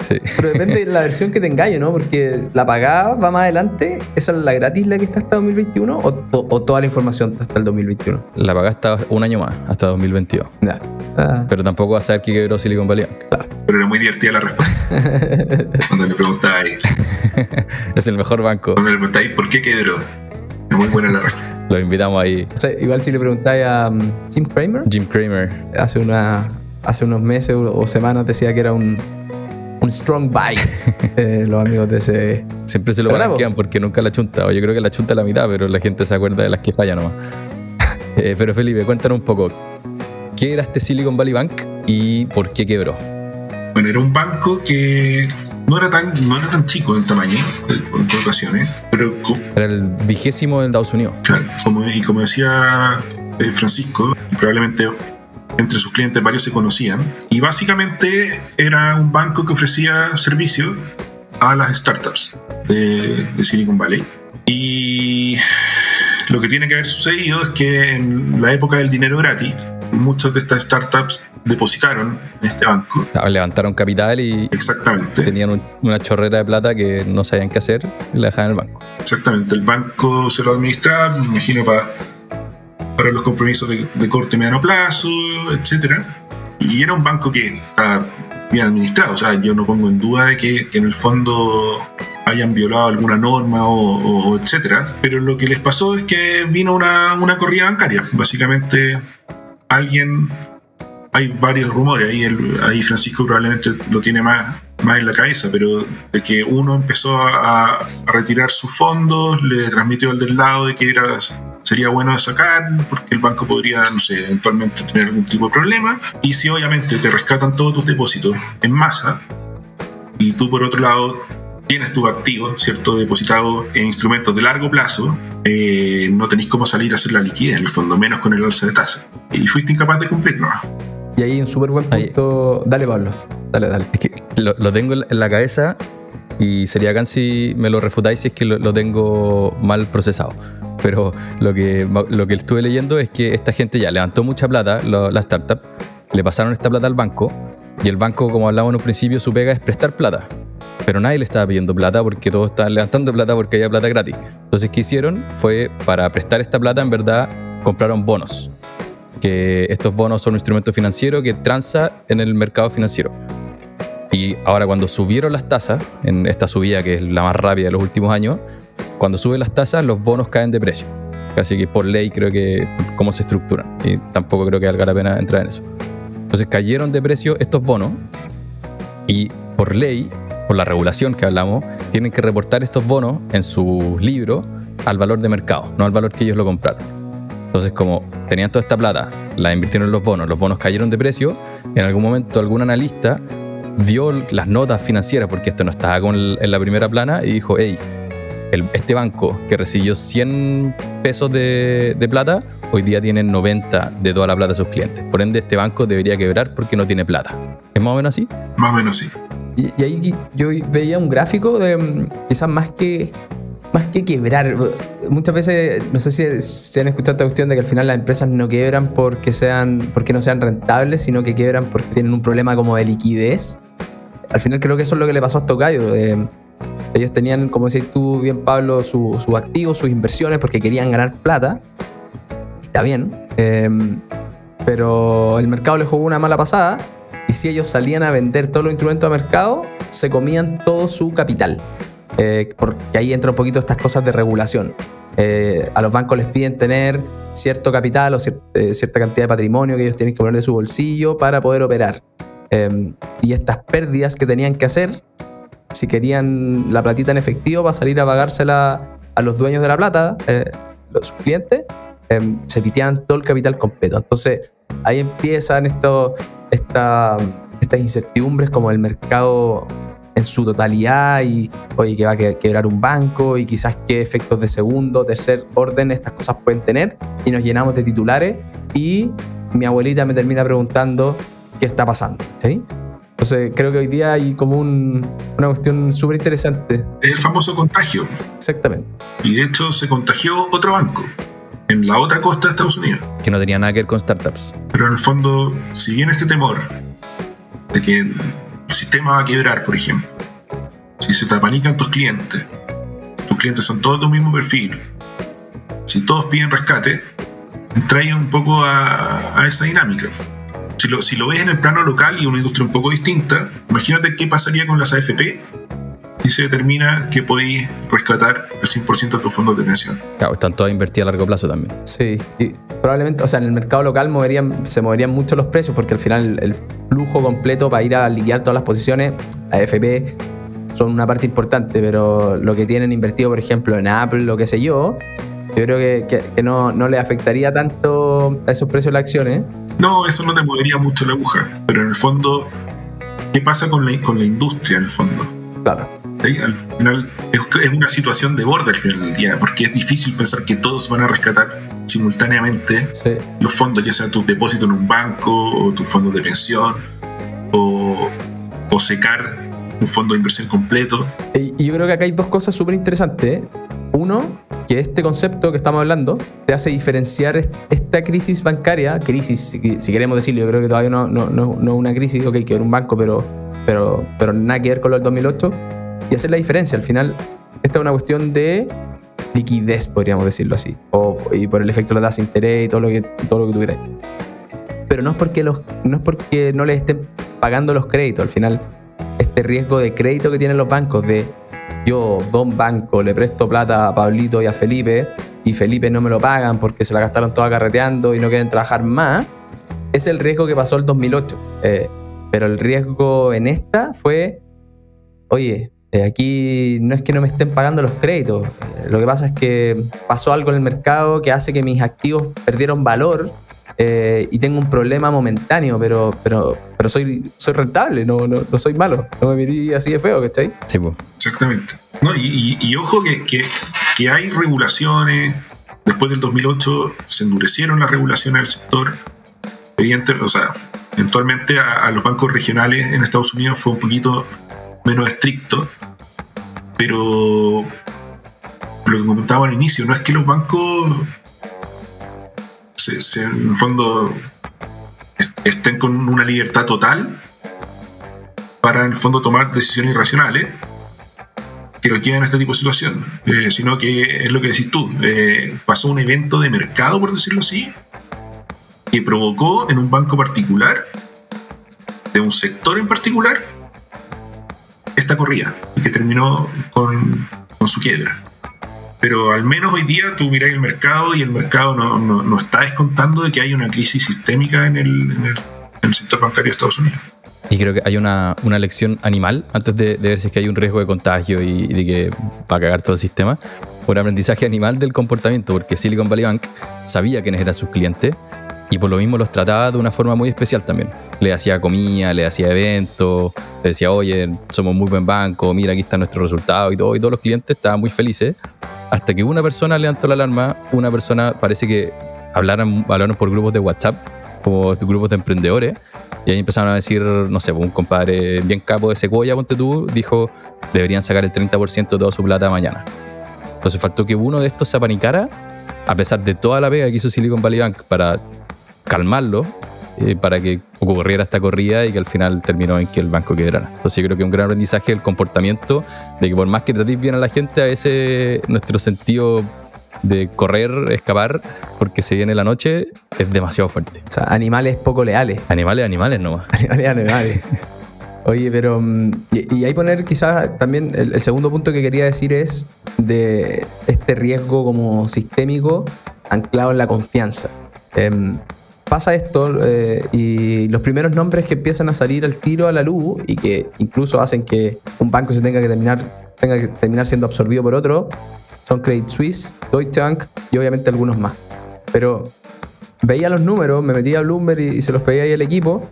Sí. Pero depende de la versión que tengáis, ¿no? Porque la pagada va más adelante. ¿Esa es la gratis la que está hasta 2021? ¿O, toda la información está hasta el 2021? La pagada está un año más, hasta 2022. Ya. Ah. Pero tampoco va a saber que quebró Silicon Valley. Claro. Pero era muy divertida la respuesta. Cuando le preguntáis. es el mejor banco. Cuando le preguntáis por qué quebró. Es muy buena la respuesta. Los invitamos ahí. igual si le preguntáis a um, Jim Kramer. Jim Kramer. Hace, una, hace unos meses o semanas decía que era un, un strong buy. Eh, los amigos de ese. Siempre se lo blanquean porque nunca la chunta. O yo creo que la chunta la mitad, pero la gente se acuerda de las que fallan nomás. Eh, pero Felipe, cuéntanos un poco. ¿Qué era este Silicon Valley Bank y por qué quebró? Bueno, era un banco que no era tan, no era tan chico en tamaño, en ocasiones, pero... Era el vigésimo en Estados Unidos. Claro, y como decía eh, Francisco, probablemente entre sus clientes varios se conocían, y básicamente era un banco que ofrecía servicios a las startups de, de Silicon Valley. Y lo que tiene que haber sucedido es que en la época del dinero gratis, muchas de estas startups depositaron en este banco. levantaron capital y Exactamente. tenían una chorrera de plata que no sabían qué hacer y la dejaban en el banco. Exactamente. El banco se lo administraba, me imagino, para para los compromisos de, de corto y mediano plazo, etcétera. Y era un banco que está bien administrado. O sea, yo no pongo en duda de que, que en el fondo hayan violado alguna norma o, o, etcétera. Pero lo que les pasó es que vino una, una corrida bancaria. Básicamente, alguien. Hay varios rumores, ahí, ahí Francisco probablemente lo tiene más, más en la cabeza, pero de que uno empezó a, a retirar sus fondos, le transmitió al del lado de que era sería bueno sacar porque el banco podría, no sé, eventualmente tener algún tipo de problema. Y si obviamente te rescatan todos tus depósitos en masa y tú por otro lado tienes tu activo, ¿cierto?, depositado en instrumentos de largo plazo, eh, no tenéis cómo salir a hacer la liquidez, en el fondo, menos con el alza de tasa. Y fuiste incapaz de cumplirlo. Y ahí un súper buen punto. Ahí. Dale, Pablo. Dale, dale. Es que lo, lo, tengo en la cabeza y sería acá si me lo refutáis si es que lo, lo tengo mal procesado pero lo que, lo que estuve leyendo es que esta gente ya levantó mucha plata, lo, la startup, le pasaron esta plata al banco y el banco, como hablábamos en un principio, su pega es prestar plata. Pero nadie le estaba pidiendo plata porque todos estaban levantando plata porque había plata gratis. Entonces, ¿qué hicieron? Fue para prestar esta plata, en verdad, compraron bonos. Que estos bonos son un instrumento financiero que transa en el mercado financiero. Y ahora, cuando subieron las tasas, en esta subida que es la más rápida de los últimos años, cuando suben las tasas, los bonos caen de precio. Así que por ley creo que cómo se estructuran. Y tampoco creo que valga la pena entrar en eso. Entonces cayeron de precio estos bonos y por ley, por la regulación que hablamos, tienen que reportar estos bonos en sus libros al valor de mercado, no al valor que ellos lo compraron. Entonces como tenían toda esta plata, la invirtieron en los bonos, los bonos cayeron de precio, en algún momento algún analista vio las notas financieras, porque esto no estaba con en la primera plana, y dijo, hey, este banco que recibió 100 pesos de, de, plata, hoy día tiene 90 de toda la plata de sus clientes. Por ende, este banco debería quebrar porque no tiene plata. ¿Es más o menos así? Más o menos sí. Y, ahí yo veía un gráfico de quizás más que más que quebrar. Muchas veces, no sé si, si, han escuchado esta cuestión de que al final las empresas no quiebran porque, sean, porque no sean rentables, sino que quiebran porque tienen un problema como de liquidez. Al final creo que eso es lo que le pasó a Tocayo. Eh, ellos tenían, como decís tú bien, Pablo, sus su activos, sus inversiones, porque querían ganar plata. Está bien. Eh, pero el mercado les jugó una mala pasada. Si ellos salían a vender todos los instrumentos de mercado, se comían todo su capital. Eh, porque ahí entra un poquito estas cosas de regulación. Eh, a los bancos les piden tener cierto capital o eh, cierta cantidad de patrimonio que ellos tienen que poner de su bolsillo para poder operar. y estas pérdidas que tenían que hacer si querían la platita en efectivo para salir a pagársela a los dueños de la plata, los clientes, eh, se piteaban todo el capital completo. Entonces ahí empiezan esto, esta, estas incertidumbres como el mercado en su totalidad y, oye, que va a quebrar un banco y quizás qué efectos de segundo, tercer orden estas cosas pueden tener y nos llenamos de titulares y mi abuelita me termina preguntando qué está pasando, ¿sí? Entonces creo que hoy día hay como un, una cuestión súper interesante. El famoso contagio. Exactamente. Y de hecho se contagió otro banco en la otra costa de Estados Unidos. Que no tenía nada que ver con startups. Pero en el fondo, si bien este temor de que el sistema va a quebrar, por ejemplo, si se te apanican tus clientes, tus clientes son todos de un mismo perfil, si todos piden rescate, trae un poco a, a esa dinámica si lo, si lo ves en el plano local y una industria un poco distinta, imagínate qué pasaría con las AFP si se determina que podéis rescatar el 100% de tus fondos de pensión. Claro, están todas invertidas a largo plazo también. Sí, y probablemente, o sea, en el mercado local moverían, se moverían mucho los precios porque al final el, el flujo completo para ir a liquidar todas las posiciones, AFP son una parte importante, pero lo que tienen invertido, por ejemplo, en Apple, lo que sé yo, yo creo que, que, que no, no le afectaría tanto a esos precios de las acciones. No, eso no te movería mucho la aguja, pero en el fondo, ¿qué pasa con la, con la industria en el fondo? Claro. ¿Sí? Al final es, una situación de borde al final del día, porque es difícil pensar que todos van a rescatar simultáneamente sí. los fondos, ya sea tu depósito en un banco o tus fondos de pensión o, o secar un fondo de inversión completo. Y, yo creo que acá hay dos cosas súper interesantes. ¿eh? Uno, que este concepto que estamos hablando te hace diferenciar esta crisis bancaria, crisis, si, si queremos decirlo, yo creo que todavía no es no, no, no una crisis, ok, que era un banco, pero, pero, pero nada que ver con lo del 2008, y hacer la diferencia. Al final, esta es una cuestión de liquidez, podríamos decirlo así. O, y por el efecto de la de interés y todo lo que, todo lo que tú quieras. Pero no es, porque los, no es porque no les estén pagando los créditos. Al final, este riesgo de crédito que tienen los bancos de yo, don banco, le presto plata a Pablito y a Felipe y Felipe no me lo pagan porque se la gastaron toda carreteando y no quieren trabajar más, es el riesgo que pasó el 2008. Eh, pero el riesgo en esta fue, oye, eh, aquí no es que no me estén pagando los créditos, eh, lo que pasa es que pasó algo en el mercado que hace que mis activos perdieron valor y tengo un problema momentáneo, pero, pero, pero soy, soy rentable, no, no, no soy malo, no me metí así de feo, ¿cachai? Sí, pues. Exactamente. No, y, y, ojo que, que, que, hay regulaciones. Después del 2008 se endurecieron las regulaciones del sector. Evidente, o sea, eventualmente a, a, los bancos regionales en Estados Unidos fue un poquito menos estricto. Pero lo que comentaba al inicio, no es que los bancos se, en el fondo estén con una libertad total para en el fondo tomar decisiones irracionales que lo llevan a este tipo de situación, eh, sino que es lo que decís tú, eh, pasó un evento de mercado, por decirlo así, que provocó en un banco particular, de un sector en particular, esta corrida, que terminó con, su quiebra. Pero al menos hoy día tú miras el mercado y el mercado no, no, está descontando de que hay una crisis sistémica en el, sector bancario de Estados Unidos. Y creo que hay una, una lección animal antes de, ver si es que hay un riesgo de contagio y, de que va a cagar todo el sistema. Un aprendizaje animal del comportamiento, porque Silicon Valley Bank sabía quiénes eran sus clientes y por lo mismo los trataba de una forma muy especial también. Le hacía comida, le hacía eventos, le decía, oye, somos muy buen banco, mira, aquí está nuestro resultado y todo. Y todos los clientes estaban muy felices. Hasta que una persona levantó la alarma, una persona parece que hablaron, hablaron por grupos de WhatsApp, como grupos de emprendedores y ahí empezaron a decir, no sé, un compadre bien capo de Sequoia, ponte tú, dijo, deberían sacar el 30% de toda su plata mañana. Entonces faltó que uno de estos se apanicara, a pesar de toda la pega que hizo Silicon Valley Bank para calmarlo, eh, para que ocurriera esta corrida y que al final terminó en que el banco quebrara. Entonces yo creo que un gran aprendizaje es el comportamiento de que por más que tratéis bien a la gente, a veces nuestro sentido de correr, escapar, porque se viene la noche, es demasiado fuerte. O sea, animales poco leales. Animales, animales nomás. Animales, animales. Oye, pero. Y, y ahí poner quizás también el, el, segundo punto que quería decir es de este riesgo como sistémico anclado en la confianza. Eh, pasa esto eh, y los primeros nombres que empiezan a salir al tiro a la luz y que incluso hacen que un banco se tenga que terminar, tenga que terminar siendo absorbido por otro son Credit Suisse, Deutsche Bank y obviamente algunos más. Pero veía los números, me metía a Bloomberg y, se los pedía ahí al equipo.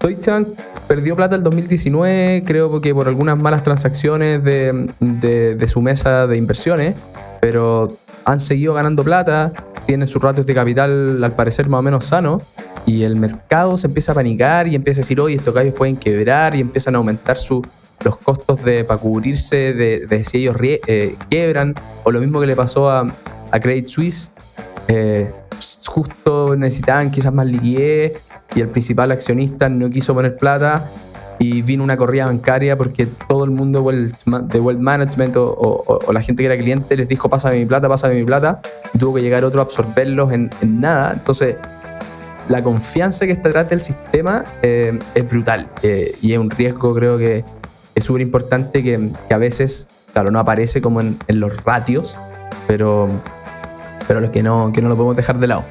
Deutsche Bank perdió plata el 2019, creo que por algunas malas transacciones de, de, de su mesa de inversiones, pero han seguido ganando plata, tienen sus ratios de capital al parecer más o menos sano y el mercado se empieza a panicar y empieza a decir, oye, estos gallos pueden quebrar y empiezan a aumentar su, los costos de, para cubrirse de, si ellos eh, quiebran, o lo mismo que le pasó a, a Credit Suisse, eh, justo necesitaban quizás más liquidez y el principal accionista no quiso poner plata y vino una corrida bancaria porque todo el mundo de Wealth Management o, o, o, la gente que era cliente les dijo pásame mi plata, pásame mi plata y tuvo que llegar otro a absorberlos en, en nada. Entonces la confianza que está detrás del sistema eh, es brutal eh, y es un riesgo creo que es súper importante que, que, a veces, claro, no aparece como en, en los ratios, pero, pero que no, que no lo podemos dejar de lado.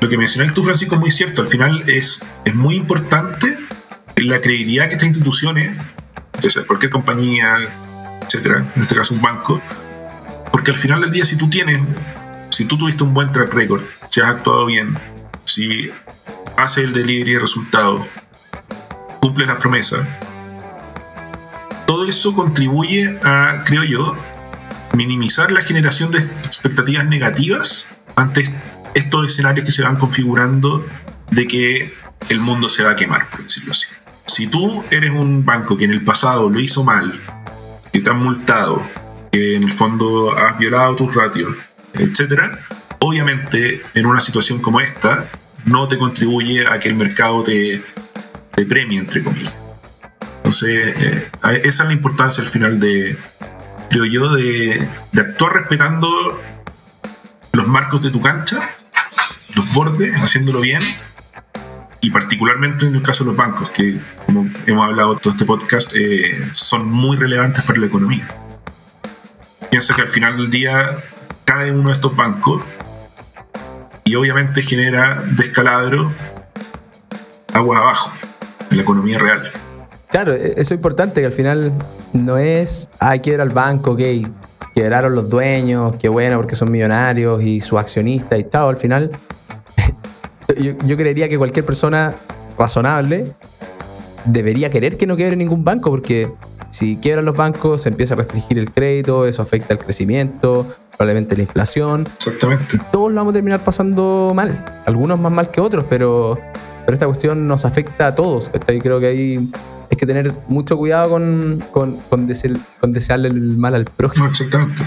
Lo que mencionaste tú, Francisco, es muy cierto. Al final es, es muy importante la credibilidad que estas instituciones, ya sea cualquier compañía, etcétera, en este caso un banco, porque al final del día, si tú tienes, si tú tuviste un buen track record, si has actuado bien, si haces el delivery de resultados, cumples las promesas, todo eso contribuye a, creo yo, minimizar la generación de expectativas negativas ante estos escenarios que se van configurando de que el mundo se va a quemar, por decirlo así. Si tú eres un banco que en el pasado lo hizo mal, que te han multado, que en el fondo has violado tus ratios, etc., obviamente en una situación como esta no te contribuye a que el mercado te, te premie, entre comillas. Entonces, eh, esa es la importancia al final de, yo, de, de actuar respetando los marcos de tu cancha, los bordes, haciéndolo bien, y particularmente en el caso de los bancos, que como hemos hablado todo este podcast, eh, son muy relevantes para la economía. Piensa que al final del día cae uno de estos bancos y obviamente genera descalabro agua abajo en la economía real. Claro, e-, eso es importante, que al final no es, ah, quiebra el banco, ok, quebraron los dueños, qué bueno porque son millonarios y sus accionistas y tal. Al final, yo, yo creería que cualquier persona razonable debería querer que no quiebre ningún banco porque si quiebran los bancos se empieza a restringir el crédito, eso afecta el crecimiento, probablemente la inflación. Exactamente. Y todos lo vamos a terminar pasando mal. Algunos más mal que otros, pero, pero esta cuestión nos afecta a todos. ¿cachai? Creo que ahí hay que tener mucho cuidado con, con, con, dese- con desearle el mal al prójimo. No, exactamente.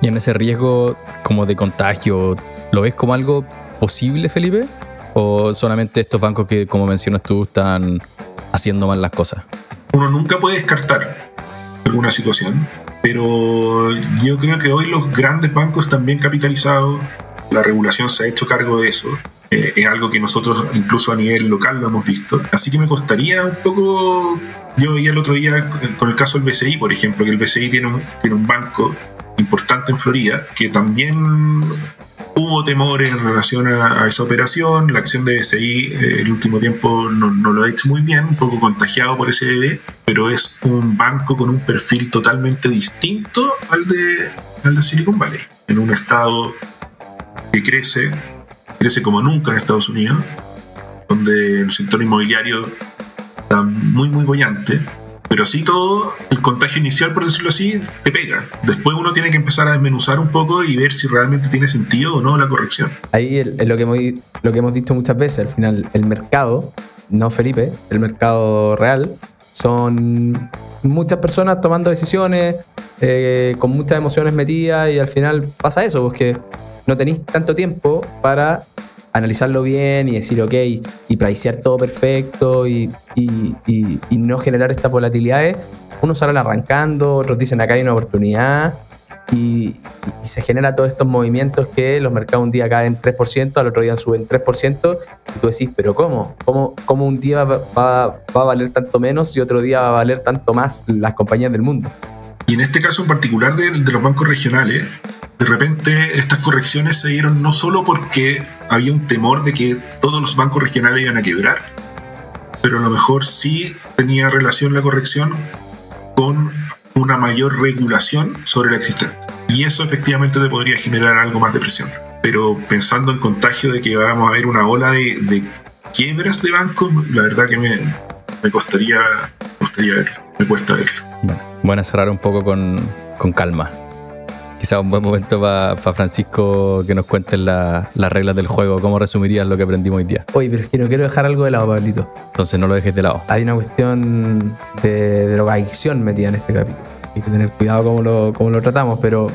Y en ese riesgo como de contagio, ¿lo ves como algo posible, Felipe? ¿O solamente estos bancos que, como mencionas tú, están haciendo mal las cosas? Uno nunca puede descartar alguna situación, pero yo creo que hoy los grandes bancos están bien capitalizados, la regulación se ha hecho cargo de eso. eh, es algo que nosotros incluso a nivel local lo hemos visto. Así que me costaría un poco, yo veía el otro día con el caso del BCI, por ejemplo, que el BCI tiene un, tiene un banco importante en Florida, que también hubo temores en relación a, esa operación. La acción de BCI eh, el último tiempo no, no lo ha hecho muy bien, un poco contagiado por ese bebé, pero es un banco con un perfil totalmente distinto al de, al de Silicon Valley, en un estado que crece, crece como nunca en Estados Unidos, donde el sector inmobiliario está muy, muy bollante. Pero así todo, el contagio inicial, por decirlo así, te pega. Después uno tiene que empezar a desmenuzar un poco y ver si realmente tiene sentido o no la corrección. Ahí es lo que, hemos, lo que hemos dicho muchas veces, al final el mercado, no Felipe, el mercado real, son muchas personas tomando decisiones, eh, con muchas emociones metidas y al final pasa eso, porque no tenéis tanto tiempo para analizarlo bien y decir, ok, y pricear todo perfecto y, y- y- y no generar estas volatilidades. Unos salen arrancando, otros dicen acá hay una oportunidad y, y se genera todos estos movimientos que los mercados un día caen 3%, al otro día suben 3%, y tú decís, pero ¿cómo? ¿Cómo, cómo un día va, va- va a valer tanto menos y otro día va a valer tanto más las compañías del mundo? Y en este caso en particular de, de los bancos regionales, de repente estas correcciones se dieron no solo porque había un temor de que todos los bancos regionales iban a quebrar, pero a lo mejor sí tenía relación la corrección con una mayor regulación sobre la existente. Y eso efectivamente te podría generar algo más de presión. Pero pensando en contagio de que vamos a ver una ola de, quiebras de bancos, la verdad que me, me costaría, costaría verlo, me cuesta verlo. Bueno, bueno cerrar un poco con, con calma. Quizá un buen momento para Francisco que nos cuente la- las reglas del juego. ¿Cómo resumirías lo que aprendimos hoy día? Oye, pero es que no quiero dejar algo de lado, Pablito. Entonces no lo dejes de lado. Hay una cuestión de drogadicción metida en este capítulo. Hay que tener cuidado cómo lo, cómo lo tratamos, pero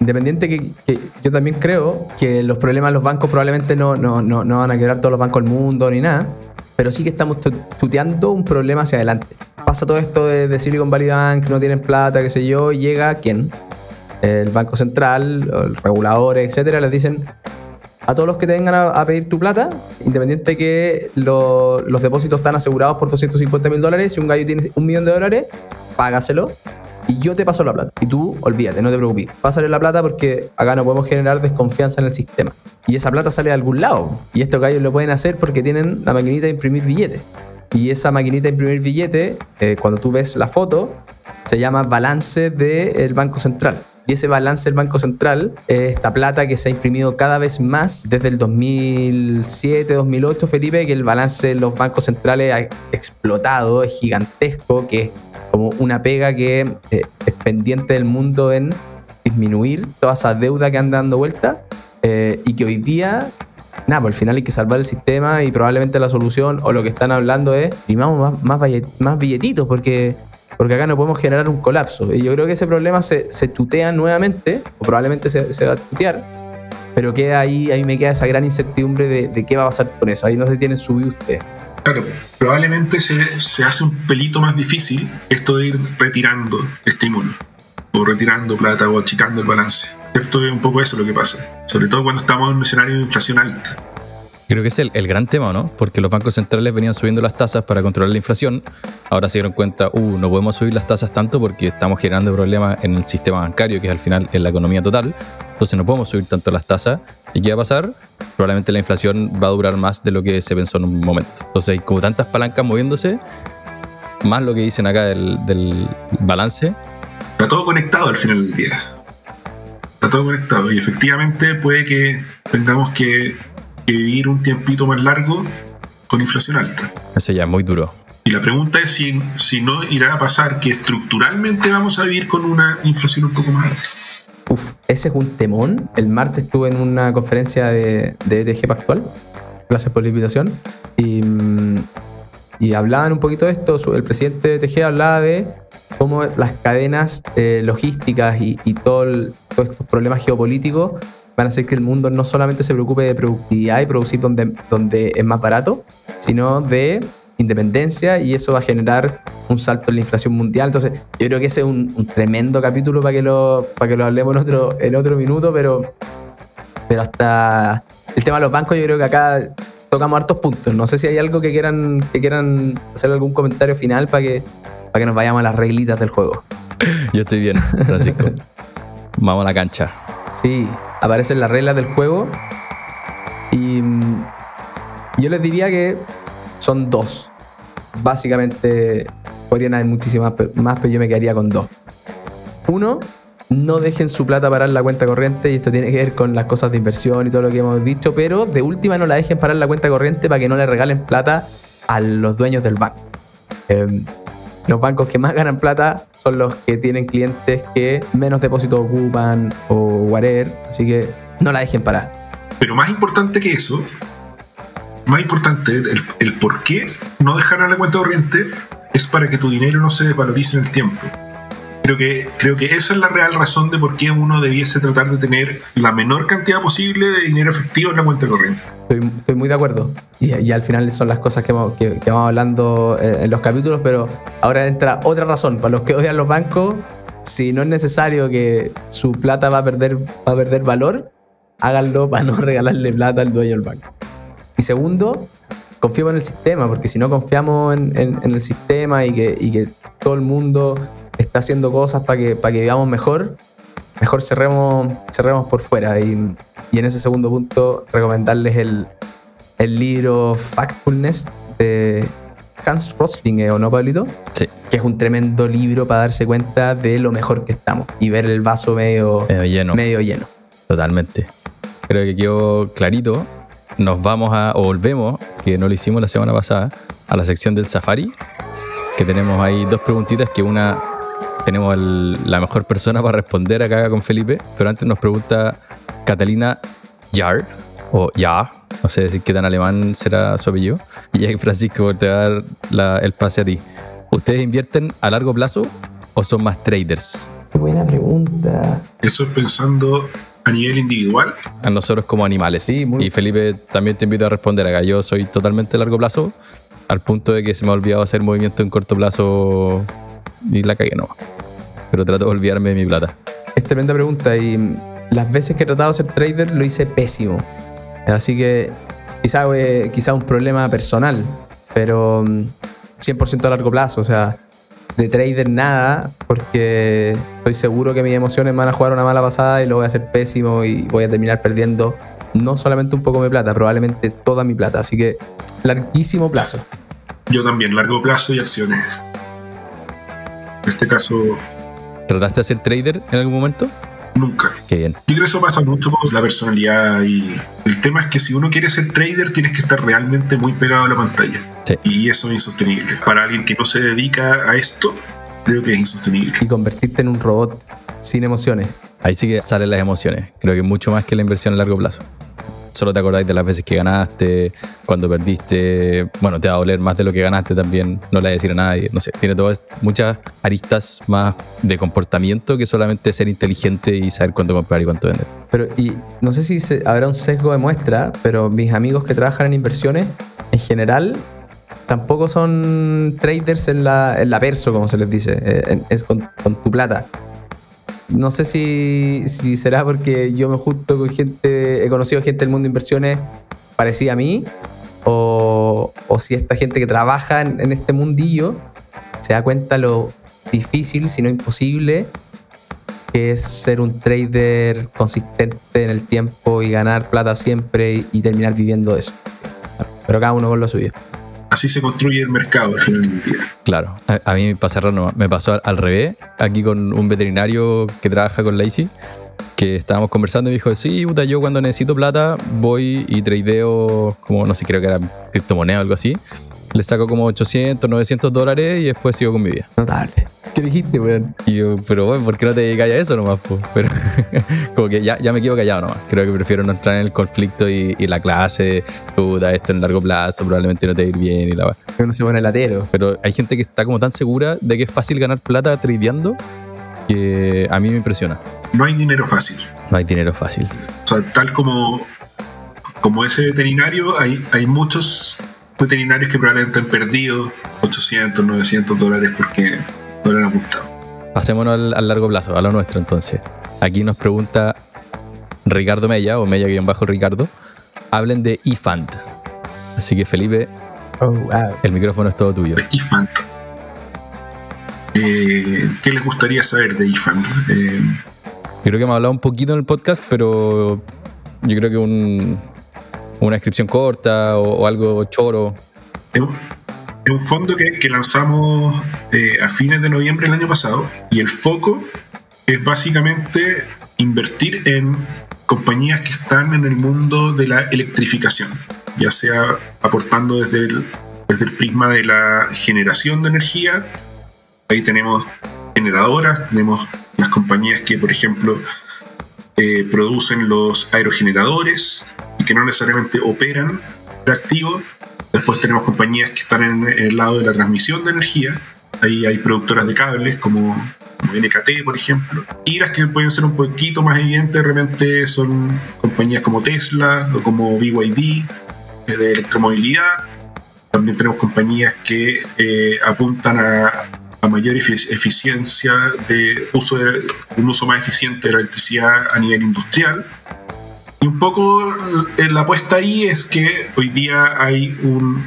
independiente que, que yo también creo que los problemas de los bancos probablemente no, no, no, no van a quebrar todos los bancos del mundo ni nada, pero sí que estamos tu- tuteando un problema hacia adelante. Pasa todo esto de, de Silicon Valley Bank, no tienen plata, qué sé yo, y llega quién? El Banco Central, los reguladores, etcétera, les dicen a todos los que te vengan a, pedir tu plata, independiente que lo- los depósitos están asegurados por 250 mil dólares, si un gallo tiene un millón de dólares, págaselo y yo te paso la plata. Y tú, olvídate, no te preocupes. Pásale la plata porque acá no podemos generar desconfianza en el sistema. Y esa plata sale de algún lado. Y estos gallos lo pueden hacer porque tienen la maquinita de imprimir billetes. Y esa maquinita de imprimir billetes, eh, cuando tú ves la foto, se llama balance del Banco Central. Y ese balance del Banco Central es esta plata que se ha imprimido cada vez más desde el 2007, 2008, Felipe, que el balance de los bancos centrales ha explotado, es gigantesco, que es como una pega que eh, es pendiente del mundo en disminuir toda esa deuda que anda dando vuelta eh, y que hoy día nada, pues al final hay que salvar el sistema y probablemente la solución o lo que están hablando es primamos más, más billetitos porque, porque acá no podemos generar un colapso. Y yo creo que ese problema se, se tutea nuevamente, o probablemente se, va a tutear, pero queda ahí, ahí me queda esa gran incertidumbre de, qué va a pasar con eso. Ahí no se tienen subido ustedes. Claro, probablemente se, hace un pelito más difícil esto de ir retirando estímulos, o retirando plata, o achicando el balance. ¿Cierto? Es un poco eso lo que pasa. sobre todo cuando estamos en un escenario de inflación alta. Creo que es el, el, gran tema, ¿no? Porque los bancos centrales venían subiendo las tasas para controlar la inflación. Ahora se dieron cuenta, uh, no podemos subir las tasas tanto porque estamos generando problemas en el sistema bancario, que es al final en la economía total. Entonces no podemos subir tanto las tasas. ¿Y qué va a pasar? Probablemente la inflación va a durar más de lo que se pensó en un momento. Entonces hay como tantas palancas moviéndose, más lo que dicen acá del, del balance. Está todo conectado al final del día. Está todo conectado y efectivamente puede que tengamos que que vivir un tiempito más largo con inflación alta. Eso ya es muy duro. Y la pregunta es si, si no irá a pasar que estructuralmente vamos a vivir con una inflación un poco más alta. Uf, ese es un temón. El martes estuve en una conferencia de, de ETG Pactual, gracias por la invitación, y, y hablaban un poquito de esto. El presidente de ETG hablaba de cómo las cadenas eh, logísticas y, y todo el, todos estos problemas geopolíticos van a hacer que el mundo no solamente se preocupe de productividad y producir donde, donde es más barato, sino de independencia y eso va a generar un salto en la inflación mundial. Entonces, yo creo que ese es un, un tremendo capítulo para que lo, para que lo hablemos en otro, en otro minuto, pero, pero hasta el tema de los bancos, yo creo que acá tocamos hartos puntos. No sé si hay algo que quieran, que quieran hacer algún comentario final para que, para que nos vayamos a las reglitas del juego. Yo estoy bien, Francisco. Vamos a la cancha. Sí, aparecen las reglas del juego. Y yo les diría que son dos. Básicamente podrían haber muchísimas más, pero yo me quedaría con dos. Uno, no dejen su plata parar la cuenta corriente y esto tiene que ver con las cosas de inversión y todo lo que hemos dicho, pero de última no la dejen parar la cuenta corriente para que no le regalen plata a los dueños del banco. Eh, los bancos que más ganan plata son los que tienen clientes que menos depósitos ocupan o whatever, así que no la dejen parar. Pero más importante que eso, más importante, el, el por qué no dejar a la cuenta corriente es para que tu dinero no se desvalorice en el tiempo. Creo que, creo que esa es la real razón de por qué uno debiese tratar de tener la menor cantidad posible de dinero efectivo en la cuenta corriente. Estoy, estoy muy de acuerdo. Y, y, al final son las cosas que, hemos, que, que vamos hablando en, en los capítulos, pero ahora entra otra razón. Para los que odian los bancos, si no es necesario que su plata va a perder, va a perder valor, háganlo para no regalarle plata al dueño del banco. Y segundo, confiemos en el sistema, porque si no confiamos en, en, en el sistema y que, y que, todo el mundo está haciendo cosas para que, para que vivamos mejor, mejor cerremos, cerremos por fuera. Y, y en ese segundo punto, recomendarles el, el libro Factfulness de Hans Rosling, ¿o no, Pablito? Sí. Que es un tremendo libro para darse cuenta de lo mejor que estamos y ver el vaso medio, medio lleno. Medio lleno. Totalmente. Creo que quedó clarito. Nos vamos a, o volvemos, que no lo hicimos la semana pasada, a la sección del Safari, que tenemos ahí dos preguntitas, que una tenemos el, la mejor persona para responder acá con Felipe, pero antes nos pregunta Catalina Jar, o Ya, no sé decir qué tan alemán será su apellido, y ahí Francisco te va a dar la, el pase a ti. ¿Ustedes invierten a largo plazo o son más traders? Qué buena pregunta. Eso es pensando a nivel individual. A nosotros como animales. Sí, muy... Y Felipe también te invito a responder acá. Yo soy totalmente a largo plazo, al punto de que se me ha olvidado hacer movimiento en corto plazo y la cagué no. Pero trato de olvidarme de mi plata. Es tremenda pregunta y las veces que he tratado de ser trader lo hice pésimo. Así que quizá, eh, quizá un problema personal, pero 100% a largo plazo. O sea, de trader nada, porque estoy seguro que mis emociones van a jugar una mala pasada y lo voy a hacer pésimo y voy a terminar perdiendo no solamente un poco mi plata, probablemente toda mi plata. Así que larguísimo plazo. Yo también, largo plazo y acciones. En este caso. ¿Trataste de ser trader en algún momento? Nunca. Qué bien. Yo creo que eso pasa mucho por la personalidad y el tema es que si uno quiere ser trader tienes que estar realmente muy pegado a la pantalla. Sí. Y eso es insostenible. Para alguien que no se dedica a esto, creo que es insostenible. Y convertirte en un robot sin emociones. Ahí sí que salen las emociones. Creo que mucho más que la inversión a largo plazo. Solo te acordáis de las veces que ganaste, cuando perdiste. Bueno, te va a doler más de lo que ganaste también. No le vas a decir a nadie. No sé, tiene todas muchas aristas más de comportamiento que solamente ser inteligente y saber cuándo comprar y cuánto vender. Pero, y no sé si se, habrá un sesgo de muestra, pero mis amigos que trabajan en inversiones, en general, tampoco son traders en la, en la perso, como se les dice, es con, con tu plata. No sé si, será porque yo me junto con gente, he conocido gente del mundo de inversiones parecida a mí, o, o si esta gente que trabaja en, este mundillo se da cuenta lo difícil, si no imposible, que es ser un trader consistente en el tiempo y ganar plata siempre y, y terminar viviendo eso. Pero cada uno con lo suyo. Así se construye el mercado al final. Claro, a, mí para me pasó al, revés, aquí con un veterinario que trabaja con Lazy, que estábamos conversando y dijo, sí, puta, yo cuando necesito plata voy y tradeo, como no sé, creo que era criptomoneda o algo así, le saco como 800, 900 dólares y después sigo con mi vida. Notable. ¿Qué dijiste, weón? Y yo, pero bueno, ¿por qué no te dedicas a eso nomás? po? Pero como que ya, ya me quedo callado nomás. Creo que prefiero no entrar en el conflicto y, y la clase, puta, esto en largo plazo probablemente no te va a ir bien y la va. Uno se pone latero. Pero hay gente que está como tan segura de que es fácil ganar plata tradeando que a mí me impresiona. No hay dinero fácil. No hay dinero fácil. O sea, tal como, como ese veterinario, hay, hay muchos veterinarios que probablemente han perdido 800, 900 dólares porque no le han apuntado. Pasémonos al, al largo plazo, a lo nuestro entonces. Aquí nos pregunta Ricardo Mella, o Mella guion bajo Ricardo, hablen de eFund. Así que Felipe, Oh, wow. el micrófono es todo tuyo. EFund. Eh, ¿Qué les gustaría saber de eFund? Eh, Yo creo que hemos hablado un poquito en el podcast, pero yo creo que un- una descripción corta o, algo choro. es un- fondo que, que lanzamos eh, a fines de noviembre del año pasado y el foco es básicamente invertir en compañías que están en el mundo de la electrificación, ya sea aportando desde el, desde el prisma de la generación de energía. Ahí tenemos generadoras, tenemos las compañías que, por ejemplo, eh, producen los aerogeneradores que no necesariamente operan reactivos. Después tenemos compañías que están en, el lado de la transmisión de energía. Ahí hay productoras de cables como, como NKT, por ejemplo. Y las que pueden ser un poquito más evidentes de repente son compañías como Tesla o como BYD de electromovilidad. También tenemos compañías que eh, apuntan a, a mayor efi- eficiencia de uso de un uso más eficiente de la electricidad a nivel industrial. Y un poco eh, la apuesta ahí es que hoy día hay un-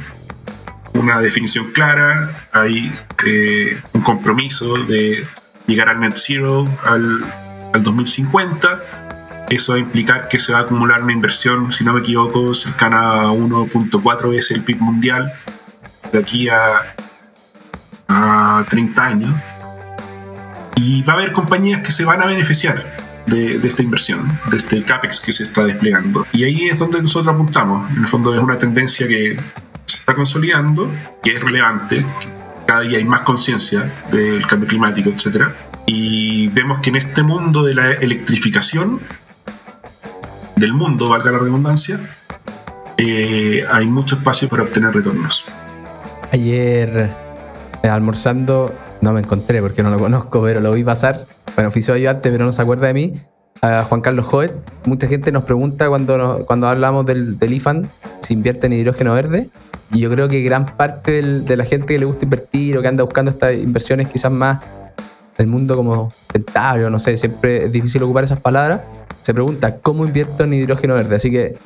una definición clara, hay eh, un compromiso de llegar al net zero al, al 2050. Eso va a implicar que se va a acumular una inversión, si no me equivoco, cercana a 1.4 veces el PIB mundial de aquí a 30 años. Y va a haber compañías que se van a beneficiar de, de esta inversión, de este CAPEX que se está desplegando. Y ahí es donde nosotros apuntamos. En el fondo es una tendencia que se está consolidando, que es relevante, que cada día hay más conciencia del cambio climático, etc. Y vemos que en este mundo de la electrificación del mundo, valga la redundancia, eh, hay mucho espacio para obtener retornos. Ayer eh, almorzando, no me encontré porque no lo conozco, pero lo vi pasar. Bueno, oficio de ayudante, pero no se acuerda de mí. Juan Carlos Joet. Mucha gente nos pregunta cuando, cuando hablamos del, del IFAN si invierte en hidrógeno verde. Y yo creo que gran parte de la gente que le gusta invertir o que anda buscando estas inversiones quizás más del mundo como rentable, no sé, siempre es difícil ocupar esas palabras, se pregunta cómo invierto en hidrógeno verde. Así que,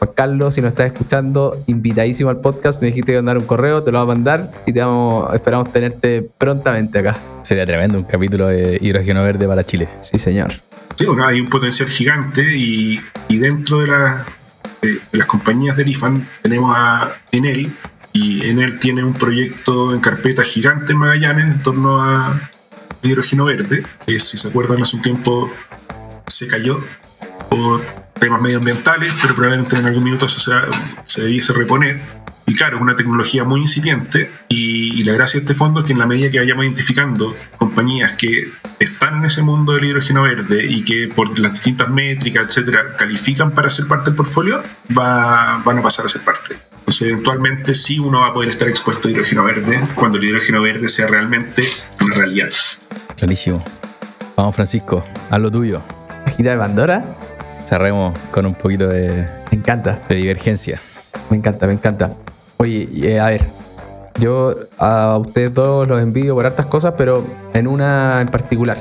Juan Carlos, si nos estás escuchando, invitadísimo al podcast. Me dijiste que mandar un correo, te lo voy a mandar y te vamos, esperamos tenerte prontamente acá. Sería tremendo un capítulo de hidrógeno verde para Chile. Sí, señor. Sí, bueno, hay un potencial gigante y, y dentro de, la- de- de las compañías del IFAN tenemos a Enel y Enel tiene un proyecto en carpeta gigante en Magallanes en torno a hidrógeno verde, que si se acuerdan hace un tiempo se cayó por temas medioambientales, pero probablemente en algún minuto eso se, se debiese reponer. Y claro, es una tecnología muy incipiente y, y la gracia de este fondo es que en la medida que vayamos identificando compañías que están en ese mundo del hidrógeno verde y que por las distintas métricas, etcétera, califican para ser parte del portfolio, va- van a pasar a ser parte. Entonces, eventualmente sí uno va a poder estar expuesto a hidrógeno verde cuando el hidrógeno verde sea realmente una realidad. Clarísimo. Vamos, Francisco, haz lo tuyo. Cajita de Pandora, Cerremos con un poquito de, me encanta. de divergencia. Me encanta, me encanta. Oye, eh, a ver, yo a ustedes todos los envidio por hartas cosas, pero en una en particular.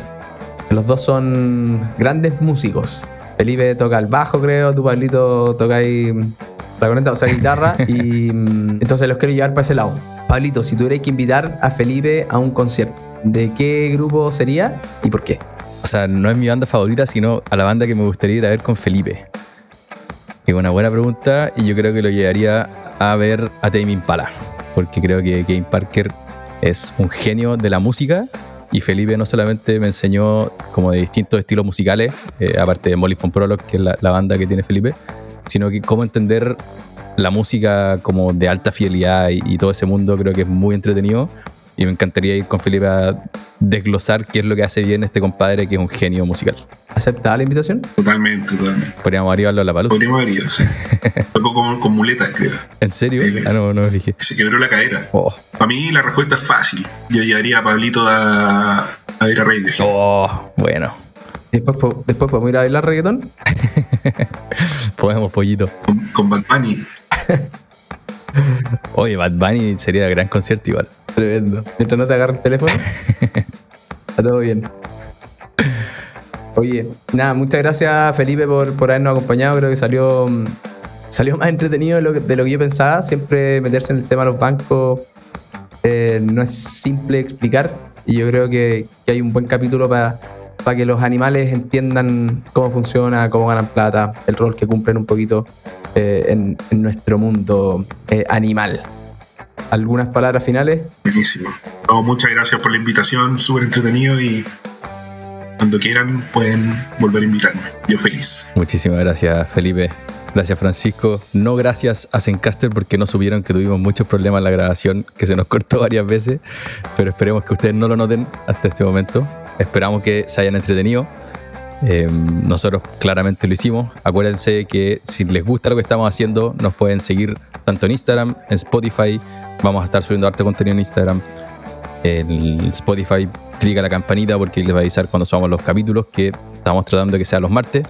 Los dos son grandes músicos. Felipe toca el bajo, creo, tu Pablito toca ahí la corneta, o sea, guitarra. y mm, entonces los quiero llevar para ese lado. Pablito, si tuvierais que invitar a Felipe a un concierto, ¿de qué grupo sería y por qué? Sea, no es mi banda favorita, sino a la banda que me gustaría ir a ver con Felipe. Es una buena pregunta y yo creo que lo llevaría a ver a Tame Impala, porque creo que Game Parker es un genio de la música y Felipe no solamente me enseñó como de distintos estilos musicales, eh, aparte de Molly von Prolog, que es la, la banda que tiene Felipe, sino que cómo entender la música como de alta fidelidad y, y todo ese mundo creo que es muy entretenido y me encantaría ir con Felipe a desglosar qué es lo que hace bien este compadre que es un genio musical. ¿Aceptada la invitación? Totalmente, totalmente. Podríamos arribarlo a la paluz. Podríamos ido, sí. Tocó con, con muletas, creo. ¿En serio? Ah, no, no me fijé. Se quebró la cadera. Oh, Para mí la respuesta es fácil. Yo llevaría a Pablito a, a ir a Radiohead. oh, bueno. Después podemos ir a bailar reggaetón. Podemos, pollito. Con, con Bad Bunny. Oye, Bad Bunny sería gran concierto igual. Tremendo. Mientras no te agarre el teléfono, está todo bien. Oye, nada, muchas gracias Felipe por, por habernos acompañado. Creo que salió, mm, salió más entretenido de lo, que, de lo que yo pensaba. Siempre meterse en el tema de los bancos eh, no es simple explicar. Y yo creo que, que hay un buen capítulo para que los animales entiendan cómo funciona, cómo ganan plata, el rol que cumplen un poquito eh, en, en nuestro mundo eh, animal. ¿Algunas palabras finales? Buenísimo. No, muchas gracias por la invitación. Súper entretenido y cuando quieran pueden volver a invitarme. Yo feliz. Muchísimas gracias, Felipe. Gracias, Francisco. No gracias a Zencaster porque no supieron que tuvimos muchos problemas en la grabación, que se nos cortó varias veces, pero esperemos que ustedes no lo noten hasta este momento. Esperamos que se hayan entretenido. Eh, nosotros claramente lo hicimos. Acuérdense que si les gusta lo que estamos haciendo, nos pueden seguir tanto en Instagram, en Spotify. Vamos a estar subiendo harto contenido en Instagram. En Spotify, clica la campanita porque les va a avisar cuando subamos los capítulos que estamos tratando de que sean los martes.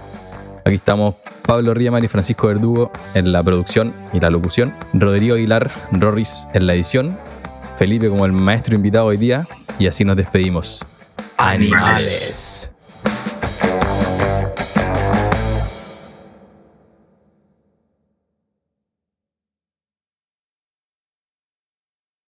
Aquí estamos Pablo Riemann y Francisco Verdugo en la producción y la locución. Rodrigo Aguilar, Rorris en la edición. Felipe como el maestro invitado hoy día. Y así nos despedimos. Animales.